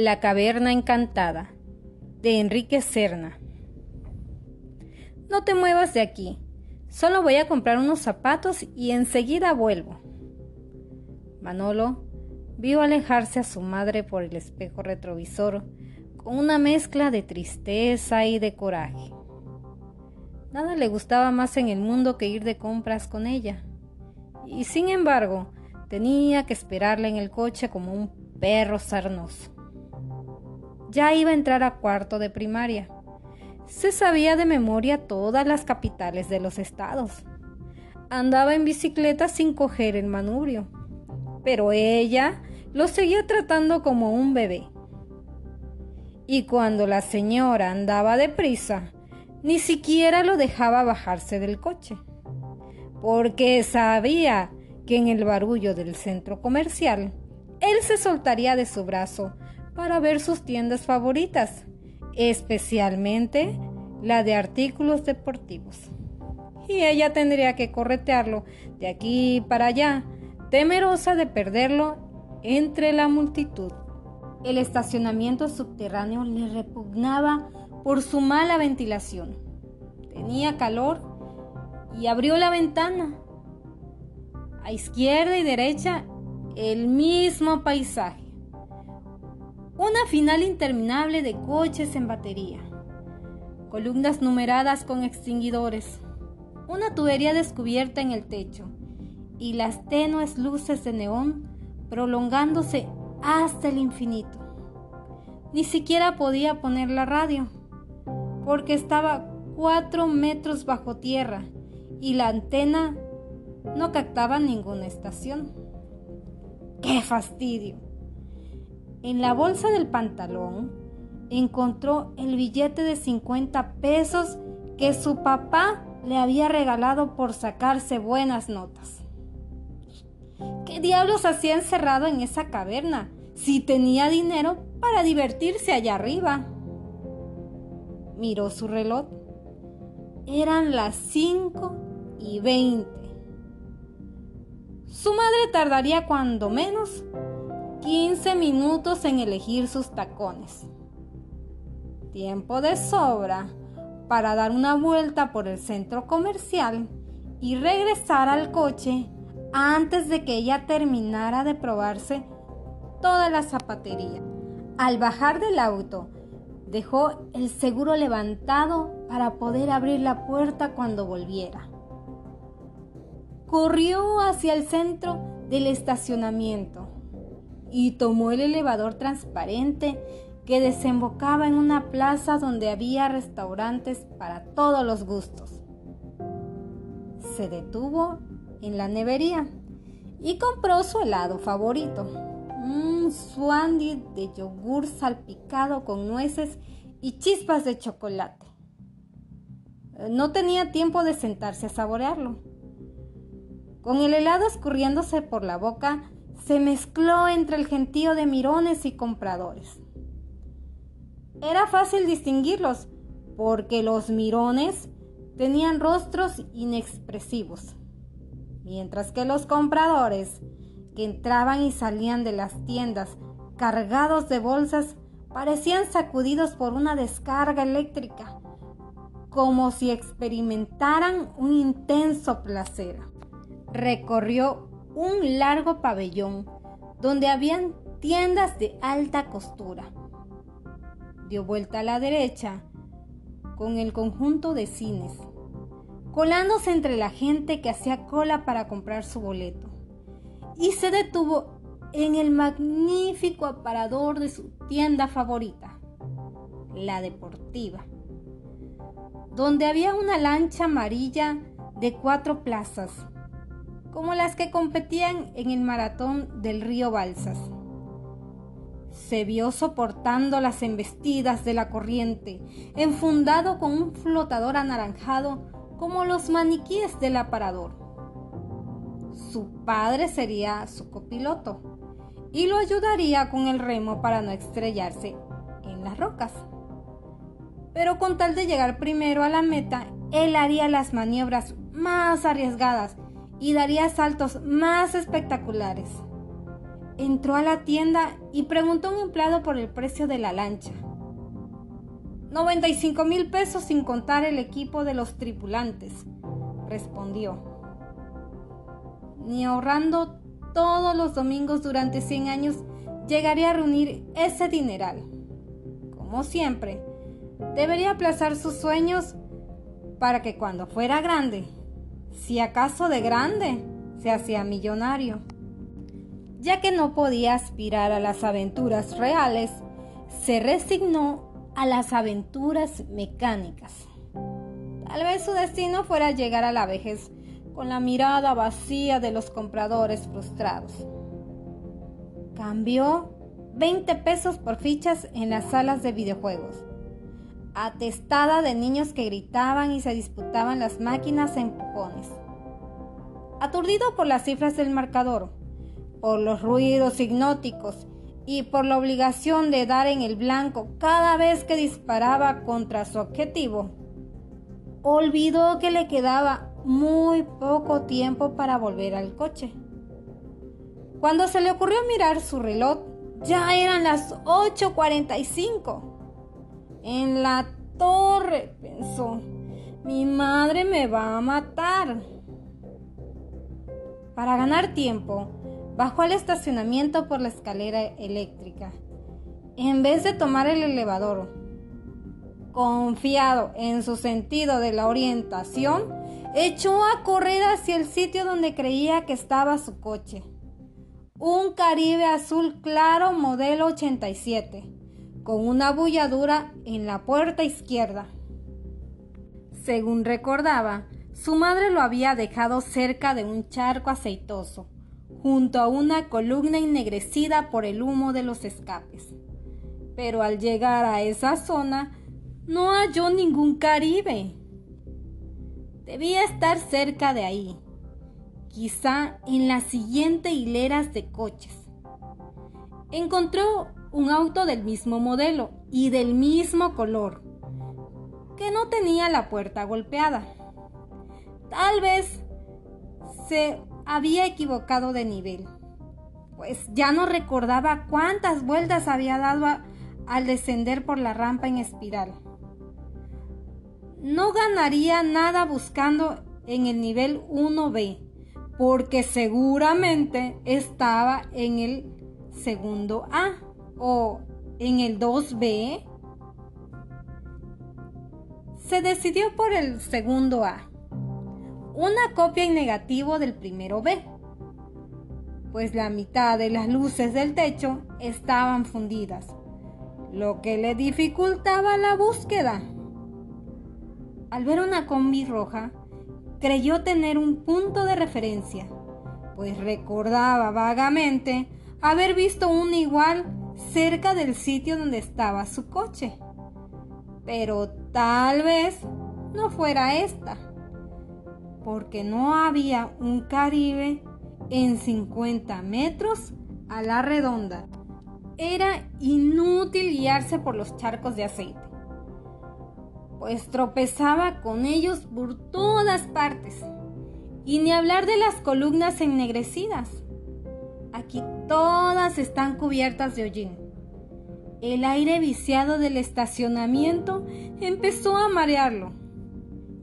La caverna encantada de Enrique Serna. No te muevas de aquí. Solo voy a comprar unos zapatos y enseguida vuelvo. Manolo vio alejarse a su madre por el espejo retrovisor con una mezcla de tristeza y de coraje. Nada le gustaba más en el mundo que ir de compras con ella. Y sin embargo, tenía que esperarla en el coche como un perro sarnoso. Ya iba a entrar a cuarto de primaria. Se sabía de memoria todas las capitales de los estados. Andaba en bicicleta sin coger el manubrio. Pero ella lo seguía tratando como un bebé. Y cuando la señora andaba deprisa, ni siquiera lo dejaba bajarse del coche, porque sabía que en el barullo del centro comercial él se soltaría de su brazo para ver sus tiendas favoritas, especialmente la de artículos deportivos. Y ella tendría que corretearlo de aquí para allá, temerosa de perderlo entre la multitud. El estacionamiento subterráneo le repugnaba por su mala ventilación. Tenía calor y abrió la ventana. A izquierda y derecha el mismo paisaje. Una final interminable de coches en batería, columnas numeradas con extinguidores, una tubería descubierta en el techo y las tenues luces de neón prolongándose hasta el infinito. Ni siquiera podía poner la radio, porque estaba cuatro metros bajo tierra y la antena no captaba ninguna estación. ¡Qué fastidio! En la bolsa del pantalón encontró el billete de 50 pesos que su papá le había regalado por sacarse buenas notas. ¿Qué diablos hacía encerrado en esa caverna si tenía dinero para divertirse allá arriba? Miró su reloj. Eran las 5 y 20. Su madre tardaría cuando menos 15 minutos en elegir sus tacones. Tiempo de sobra para dar una vuelta por el centro comercial y regresar al coche antes de que ella terminara de probarse toda la zapatería. Al bajar del auto, dejó el seguro levantado para poder abrir la puerta cuando volviera. Corrió hacia el centro del estacionamiento y tomó el elevador transparente que desembocaba en una plaza donde había restaurantes para todos los gustos. Se detuvo en la nevería y compró su helado favorito, un swandy de yogur salpicado con nueces y chispas de chocolate. No tenía tiempo de sentarse a saborearlo. Con el helado escurriéndose por la boca, se mezcló entre el gentío de mirones y compradores. Era fácil distinguirlos porque los mirones tenían rostros inexpresivos, mientras que los compradores que entraban y salían de las tiendas cargados de bolsas parecían sacudidos por una descarga eléctrica, como si experimentaran un intenso placer. Recorrió un largo pabellón donde habían tiendas de alta costura. Dio vuelta a la derecha con el conjunto de cines, colándose entre la gente que hacía cola para comprar su boleto, y se detuvo en el magnífico aparador de su tienda favorita, la deportiva, donde había una lancha amarilla de cuatro plazas como las que competían en el maratón del río Balsas. Se vio soportando las embestidas de la corriente, enfundado con un flotador anaranjado como los maniquíes del aparador. Su padre sería su copiloto y lo ayudaría con el remo para no estrellarse en las rocas. Pero con tal de llegar primero a la meta, él haría las maniobras más arriesgadas y daría saltos más espectaculares. entró a la tienda y preguntó a un empleado por el precio de la lancha. 95 mil pesos sin contar el equipo de los tripulantes, respondió. Ni ahorrando todos los domingos durante 100 años llegaría a reunir ese dineral. Como siempre, debería aplazar sus sueños para que cuando fuera grande, si acaso de grande, se hacía millonario. Ya que no podía aspirar a las aventuras reales, se resignó a las aventuras mecánicas. Tal vez su destino fuera llegar a la vejez con la mirada vacía de los compradores frustrados. Cambió 20 pesos por fichas en las salas de videojuegos, atestada de niños que gritaban y se disputaban las máquinas en empujones. Aturdido por las cifras del marcador, por los ruidos hipnóticos y por la obligación de dar en el blanco cada vez que disparaba contra su objetivo, olvidó que le quedaba muy poco tiempo para volver al coche. Cuando se le ocurrió mirar su reloj, ya eran las 8.45. En la torre, pensó, mi madre me va a matar. Para ganar tiempo, bajó al estacionamiento por la escalera eléctrica, en vez de tomar el elevador. Confiado en su sentido de la orientación, echó a correr hacia el sitio donde creía que estaba su coche. Un Caribe azul claro modelo 87, con una bulladura en la puerta izquierda. Según recordaba, su madre lo había dejado cerca de un charco aceitoso junto a una columna ennegrecida por el humo de los escapes. Pero al llegar a esa zona no halló ningún Caribe. Debía estar cerca de ahí, quizá en las siguientes hileras de coches. Encontró un auto del mismo modelo y del mismo color, que no tenía la puerta golpeada. Tal vez se había equivocado de nivel, pues ya no recordaba cuántas vueltas había dado al descender por la rampa en espiral. No ganaría nada buscando en el nivel 1B, porque seguramente estaba en el segundo A o en el 2B. Se decidió por el segundo A una copia en negativo del primero B, pues la mitad de las luces del techo estaban fundidas, lo que le dificultaba la búsqueda. Al ver una combi roja, creyó tener un punto de referencia, pues recordaba vagamente haber visto una igual cerca del sitio donde estaba su coche. Pero tal vez no fuera esta porque no había un Caribe en 50 metros a la redonda. Era inútil guiarse por los charcos de aceite, pues tropezaba con ellos por todas partes. Y ni hablar de las columnas ennegrecidas. Aquí todas están cubiertas de hollín. El aire viciado del estacionamiento empezó a marearlo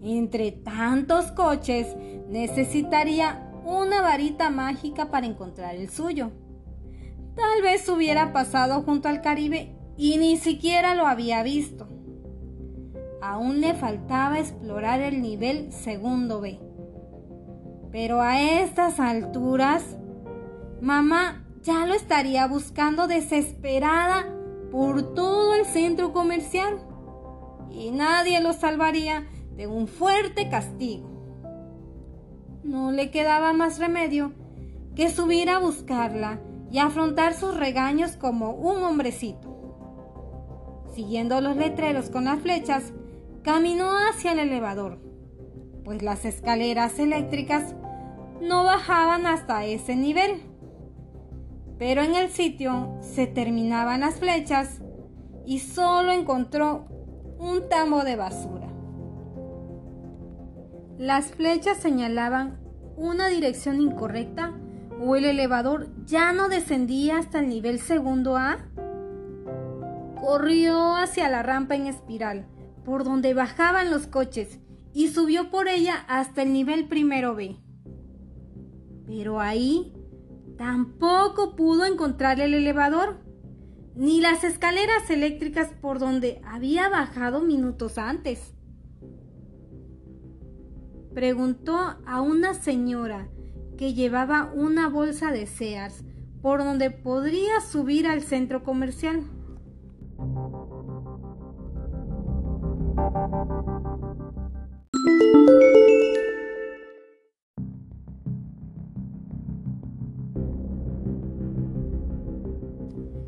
entre tantos coches, necesitaría una varita mágica para encontrar el suyo. Tal vez hubiera pasado junto al Caribe y ni siquiera lo había visto. Aún le faltaba explorar el nivel segundo B. Pero a estas alturas, mamá ya lo estaría buscando desesperada por todo el centro comercial. Y nadie lo salvaría de un fuerte castigo. No le quedaba más remedio que subir a buscarla y afrontar sus regaños como un hombrecito. Siguiendo los letreros con las flechas, caminó hacia el elevador, pues las escaleras eléctricas no bajaban hasta ese nivel. Pero en el sitio se terminaban las flechas y solo encontró un tambo de basura. Las flechas señalaban una dirección incorrecta ¿O el elevador ya no descendía hasta el nivel segundo A? Corrió hacia la rampa en espiral, por donde bajaban los coches, y subió por ella hasta el nivel primero B. Pero ahí tampoco pudo encontrar el elevador, ni las escaleras eléctricas por donde había bajado minutos antes. Preguntó a una señora que llevaba una bolsa de Sears por donde podría subir al centro comercial.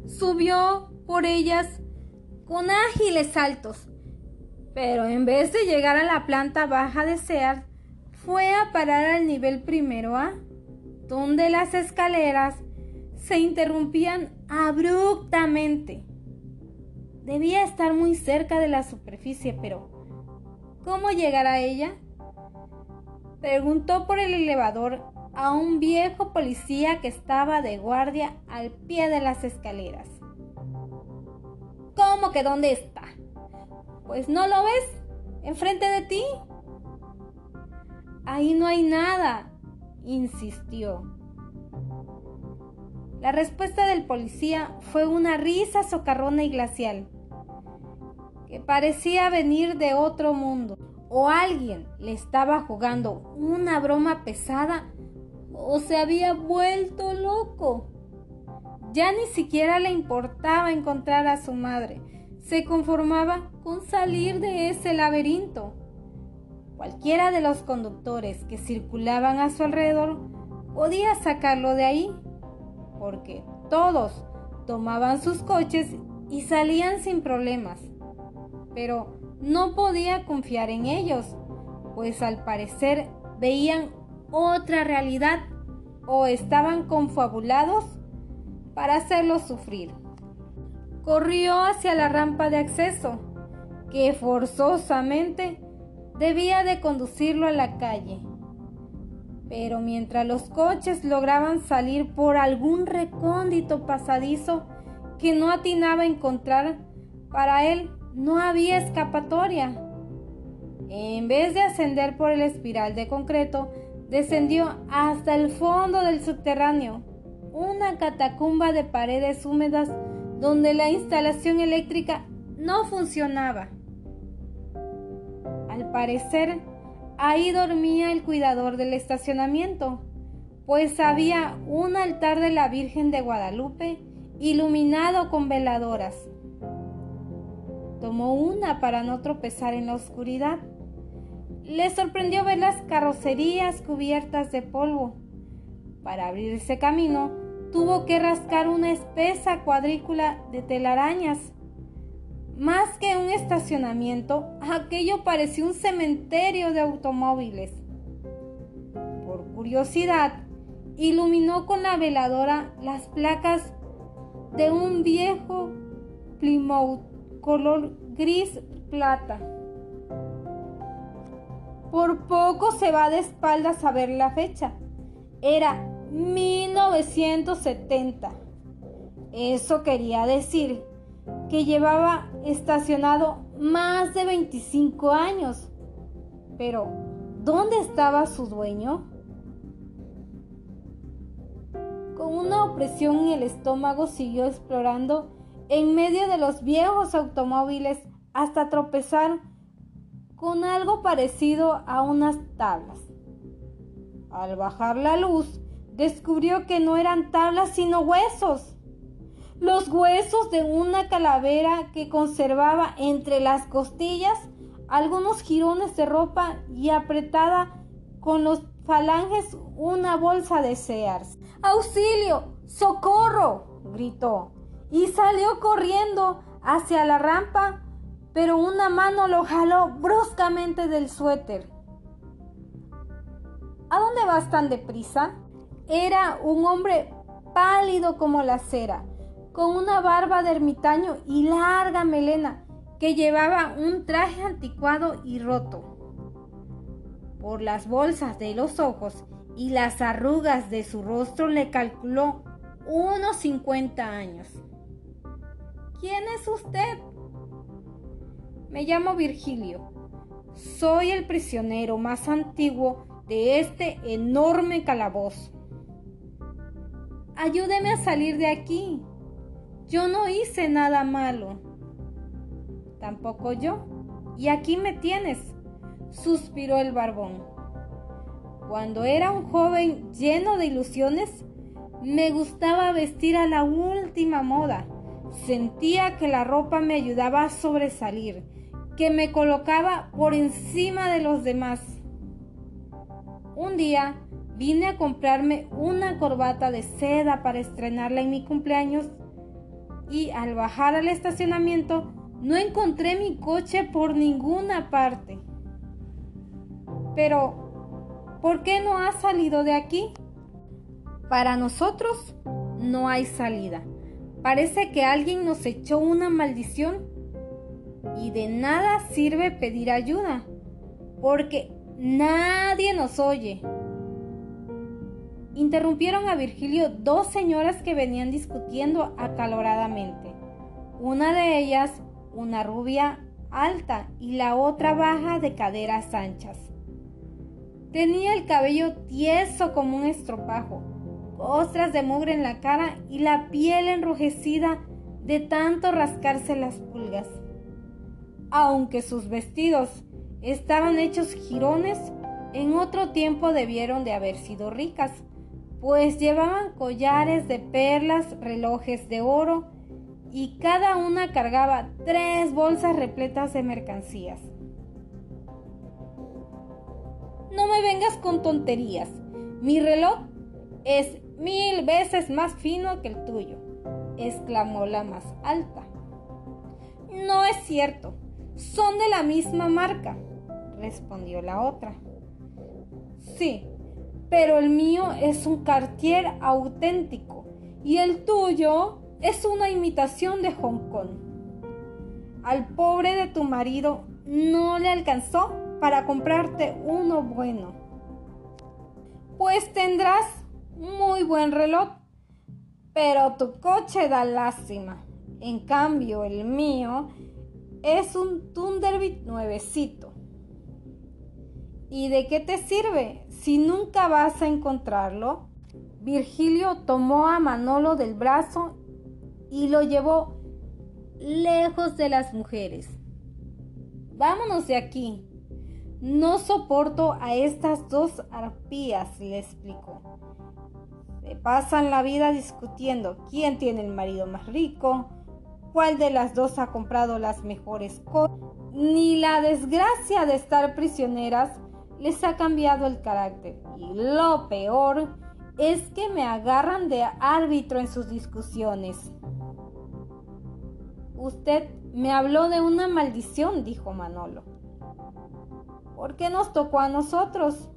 Subió por ellas con ágiles saltos, pero en vez de llegar a la planta baja de Sears, fue a parar al nivel primero A, donde las escaleras se interrumpían abruptamente. Debía estar muy cerca de la superficie, pero ¿cómo llegar a ella? Preguntó por el elevador a un viejo policía que estaba de guardia al pie de las escaleras. ¿Cómo que dónde está? Pues no lo ves, enfrente de ti. Ahí no hay nada, insistió. La respuesta del policía fue una risa socarrona y glacial, que parecía venir de otro mundo. O alguien le estaba jugando una broma pesada o se había vuelto loco. Ya ni siquiera le importaba encontrar a su madre. Se conformaba con salir de ese laberinto. Cualquiera de los conductores que circulaban a su alrededor podía sacarlo de ahí, porque todos tomaban sus coches y salían sin problemas. Pero no podía confiar en ellos, pues al parecer veían otra realidad o estaban confabulados para hacerlo sufrir. Corrió hacia la rampa de acceso, que forzosamente debía de conducirlo a la calle. Pero mientras los coches lograban salir por algún recóndito pasadizo que no atinaba a encontrar, para él no había escapatoria. En vez de ascender por el espiral de concreto, descendió hasta el fondo del subterráneo, una catacumba de paredes húmedas donde la instalación eléctrica no funcionaba. Al parecer, ahí dormía el cuidador del estacionamiento, pues había un altar de la Virgen de Guadalupe iluminado con veladoras. Tomó una para no tropezar en la oscuridad. Le sorprendió ver las carrocerías cubiertas de polvo. Para abrirse camino, tuvo que rascar una espesa cuadrícula de telarañas más que un estacionamiento, aquello parecía un cementerio de automóviles. Por curiosidad, iluminó con la veladora las placas de un viejo Plymouth color gris plata. Por poco se va de espaldas a ver la fecha. Era 1970. Eso quería decir que llevaba estacionado más de 25 años. Pero, ¿dónde estaba su dueño? Con una opresión en el estómago siguió explorando en medio de los viejos automóviles hasta tropezar con algo parecido a unas tablas. Al bajar la luz, descubrió que no eran tablas sino huesos los huesos de una calavera que conservaba entre las costillas algunos jirones de ropa y apretada con los falanges una bolsa de Sears. ¡Auxilio! ¡Socorro! gritó y salió corriendo hacia la rampa, pero una mano lo jaló bruscamente del suéter. ¿A dónde vas tan deprisa? Era un hombre pálido como la cera con una barba de ermitaño y larga melena, que llevaba un traje anticuado y roto. Por las bolsas de los ojos y las arrugas de su rostro le calculó unos 50 años. ¿Quién es usted? Me llamo Virgilio. Soy el prisionero más antiguo de este enorme calabozo. Ayúdeme a salir de aquí. Yo no hice nada malo. Tampoco yo. Y aquí me tienes, suspiró el barbón. Cuando era un joven lleno de ilusiones, me gustaba vestir a la última moda. Sentía que la ropa me ayudaba a sobresalir, que me colocaba por encima de los demás. Un día vine a comprarme una corbata de seda para estrenarla en mi cumpleaños y al bajar al estacionamiento no encontré mi coche por ninguna parte. Pero, ¿por qué no ha salido de aquí? Para nosotros no hay salida. Parece que alguien nos echó una maldición y de nada sirve pedir ayuda, porque Nadie nos oye. Interrumpieron a Virgilio dos señoras que venían discutiendo acaloradamente. Una de ellas, una rubia alta y la otra baja de caderas anchas. Tenía el cabello tieso como un estropajo, ostras de mugre en la cara y la piel enrojecida de tanto rascarse las pulgas. Aunque sus vestidos estaban hechos jirones, en otro tiempo debieron de haber sido ricas, pues llevaban collares de perlas, relojes de oro, y cada una cargaba tres bolsas repletas de mercancías. No me vengas con tonterías. Mi reloj es mil veces más fino que el tuyo, exclamó la más alta. No es cierto, son de la misma marca respondió la otra. Sí, pero el mío es un Cartier auténtico y el tuyo es una imitación de Hong Kong. Al pobre de tu marido no le alcanzó para comprarte uno bueno. Pues tendrás muy buen reloj, pero tu coche da lástima. En cambio, el mío es un Thunderbird nuevecito. ¿Y de qué te sirve si nunca vas a encontrarlo? Virgilio tomó a Manolo del brazo y lo llevó lejos de las mujeres. Vámonos de aquí. No soporto a estas dos arpías, le explicó. Se pasan la vida discutiendo quién tiene el marido más rico, cuál de las dos ha comprado las mejores cosas, ni la desgracia de estar prisioneras les ha cambiado el carácter. Y lo peor es que me agarran de árbitro en sus discusiones. Usted me habló de una maldición, dijo Manolo. ¿Por qué nos tocó a nosotros?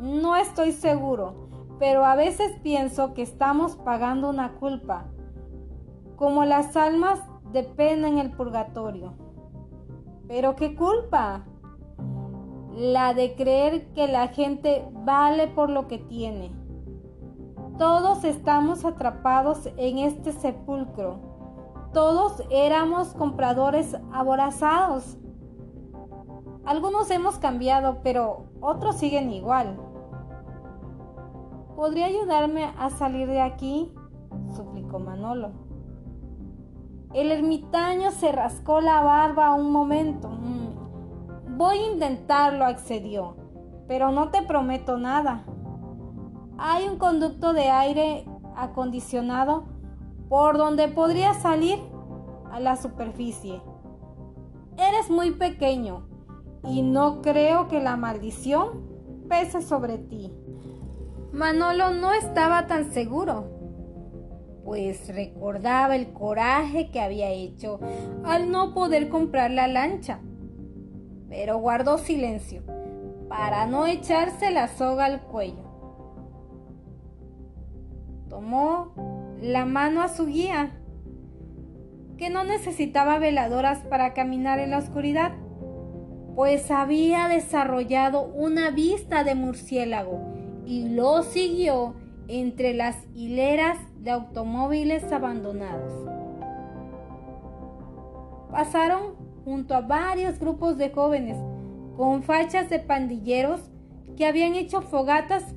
No estoy seguro, pero a veces pienso que estamos pagando una culpa, como las almas de pena en el purgatorio. ¿Pero qué culpa? la de creer que la gente vale por lo que tiene. Todos estamos atrapados en este sepulcro. Todos éramos compradores aborazados. Algunos hemos cambiado, pero otros siguen igual. ¿Podría ayudarme a salir de aquí? suplicó Manolo. El ermitaño se rascó la barba un momento. Mm, Voy a intentarlo, accedió, pero no te prometo nada. Hay un conducto de aire acondicionado por donde podría salir a la superficie. Eres muy pequeño y no creo que la maldición pese sobre ti. Manolo no estaba tan seguro, pues recordaba el coraje que había hecho al no poder comprar la lancha pero guardó silencio para no echarse la soga al cuello. Tomó la mano a su guía, que no necesitaba veladoras para caminar en la oscuridad, pues había desarrollado una vista de murciélago y lo siguió entre las hileras de automóviles abandonados. Pasaron junto a varios grupos de jóvenes con fachas de pandilleros que habían hecho fogatas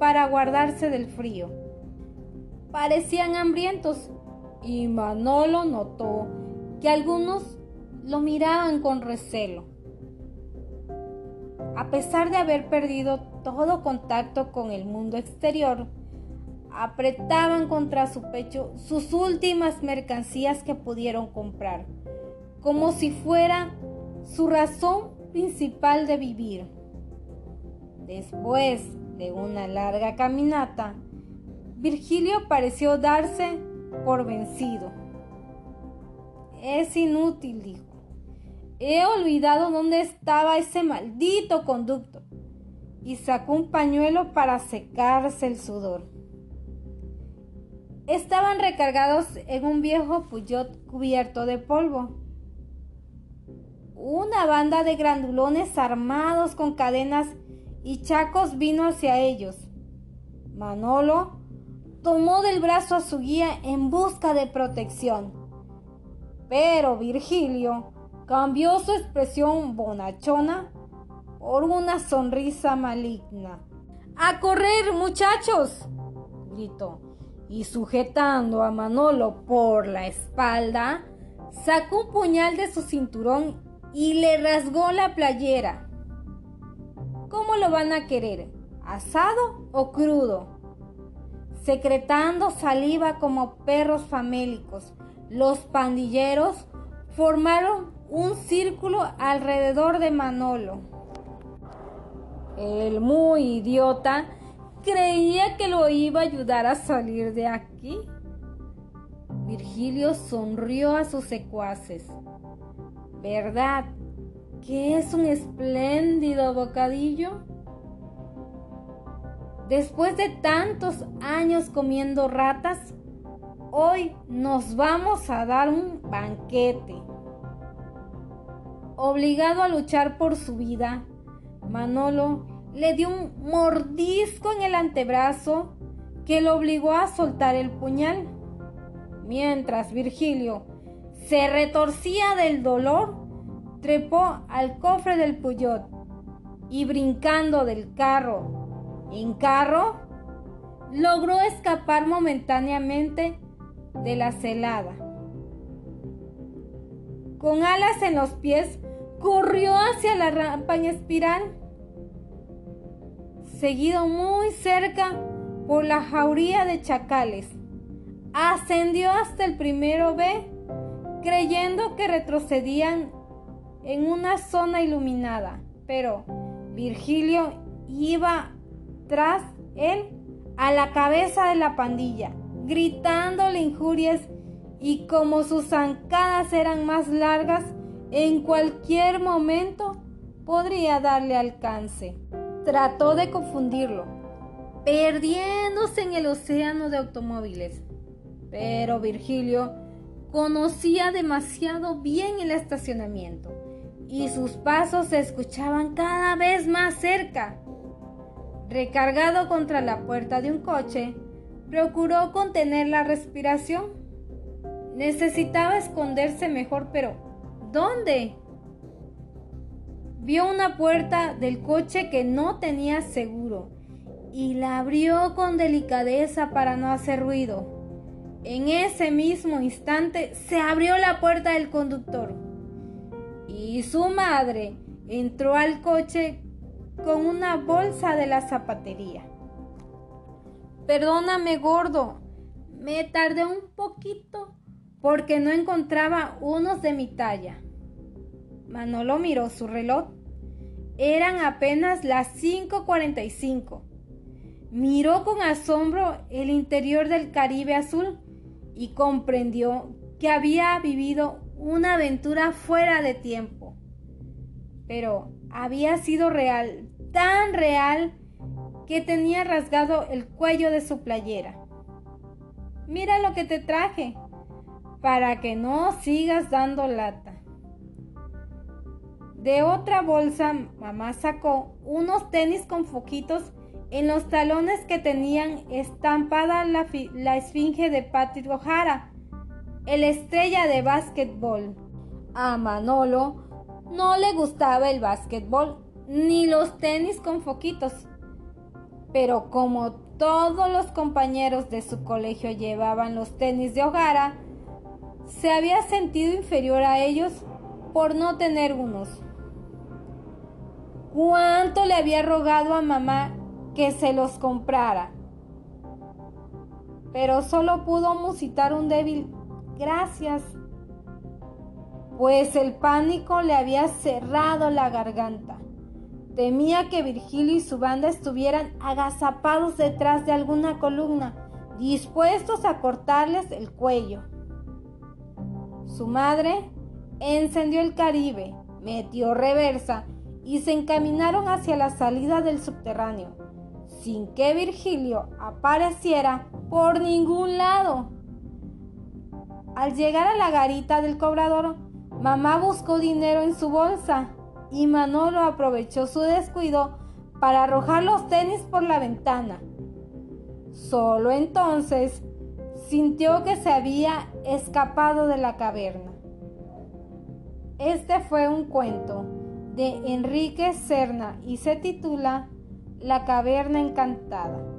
para guardarse del frío. Parecían hambrientos y Manolo notó que algunos lo miraban con recelo. A pesar de haber perdido todo contacto con el mundo exterior, apretaban contra su pecho sus últimas mercancías que pudieron comprar, como si fuera su razón principal de vivir. Después de una larga caminata, Virgilio pareció darse por vencido. Es inútil, dijo. He olvidado dónde estaba ese maldito conducto. Y sacó un pañuelo para secarse el sudor. Estaban recargados en un viejo Puyot cubierto de polvo. Una banda de grandulones armados con cadenas y chacos vino hacia ellos. Manolo tomó del brazo a su guía en busca de protección. Pero Virgilio cambió su expresión bonachona por una sonrisa maligna. ¡A correr, muchachos! gritó, y sujetando a Manolo por la espalda, sacó un puñal de su cinturón y le rasgó la playera. ¿Cómo lo van a querer? ¿Asado o crudo? Secretando saliva como perros famélicos, los pandilleros formaron un círculo alrededor de Manolo. El muy idiota creía que lo iba a ayudar a salir de aquí. Virgilio sonrió a sus secuaces. ¿Verdad que es un espléndido bocadillo? Después de tantos años comiendo ratas, hoy nos vamos a dar un banquete. Obligado a luchar por su vida, Manolo le dio un mordisco en el antebrazo que lo obligó a soltar el puñal. Mientras Virgilio se retorcía del dolor, trepó al cofre del Puyot y brincando del carro en carro, logró escapar momentáneamente de la celada. Con alas en los pies, corrió hacia la rampa en espiral, seguido muy cerca por la jauría de chacales. Ascendió hasta el primero B creyendo que retrocedían en una zona iluminada, pero Virgilio iba tras él a la cabeza de la pandilla, gritándole injurias y como sus zancadas eran más largas, en cualquier momento podría darle alcance. Trató de confundirlo, perdiéndose en el océano de automóviles. Pero Virgilio Conocía demasiado bien el estacionamiento y sus pasos se escuchaban cada vez más cerca. Recargado contra la puerta de un coche, procuró contener la respiración. Necesitaba esconderse mejor, pero ¿dónde? Vio una puerta del coche que no tenía seguro y la abrió con delicadeza para no hacer ruido. En ese mismo instante se abrió la puerta del conductor y su madre entró al coche con una bolsa de la zapatería. Perdóname, gordo, me tardé un poquito porque no encontraba unos de mi talla. Manolo miró su reloj. Eran apenas las 5.45. Miró con asombro el interior del Caribe azul y comprendió que había vivido una aventura fuera de tiempo. Pero había sido real, tan real, que tenía rasgado el cuello de su playera. Mira lo que te traje, para que no sigas dando lata. De otra bolsa, mamá sacó unos tenis con foquitos en los talones que tenían estampada la, la esfinge de Patrick O'Hara, el estrella de básquetbol. A Manolo no le gustaba el básquetbol ni los tenis con foquitos, pero como todos los compañeros de su colegio llevaban los tenis de O'Hara, se había sentido inferior a ellos por no tener unos. ¿Cuánto le había rogado a mamá que se los comprara? Pero solo pudo musitar un débil gracias, pues el pánico le había cerrado la garganta. Temía que Virgilio y su banda estuvieran agazapados detrás de alguna columna, dispuestos a cortarles el cuello. Su madre encendió el Caribe, metió reversa y se encaminaron hacia la salida del subterráneo, sin que Virgilio apareciera por ningún lado. Al llegar a la garita del cobrador, mamá buscó dinero en su bolsa y Manolo aprovechó su descuido para arrojar los tenis por la ventana. Solo entonces sintió que se había escapado de la caverna. Este fue un cuento de Enrique Serna y se titula La caverna encantada.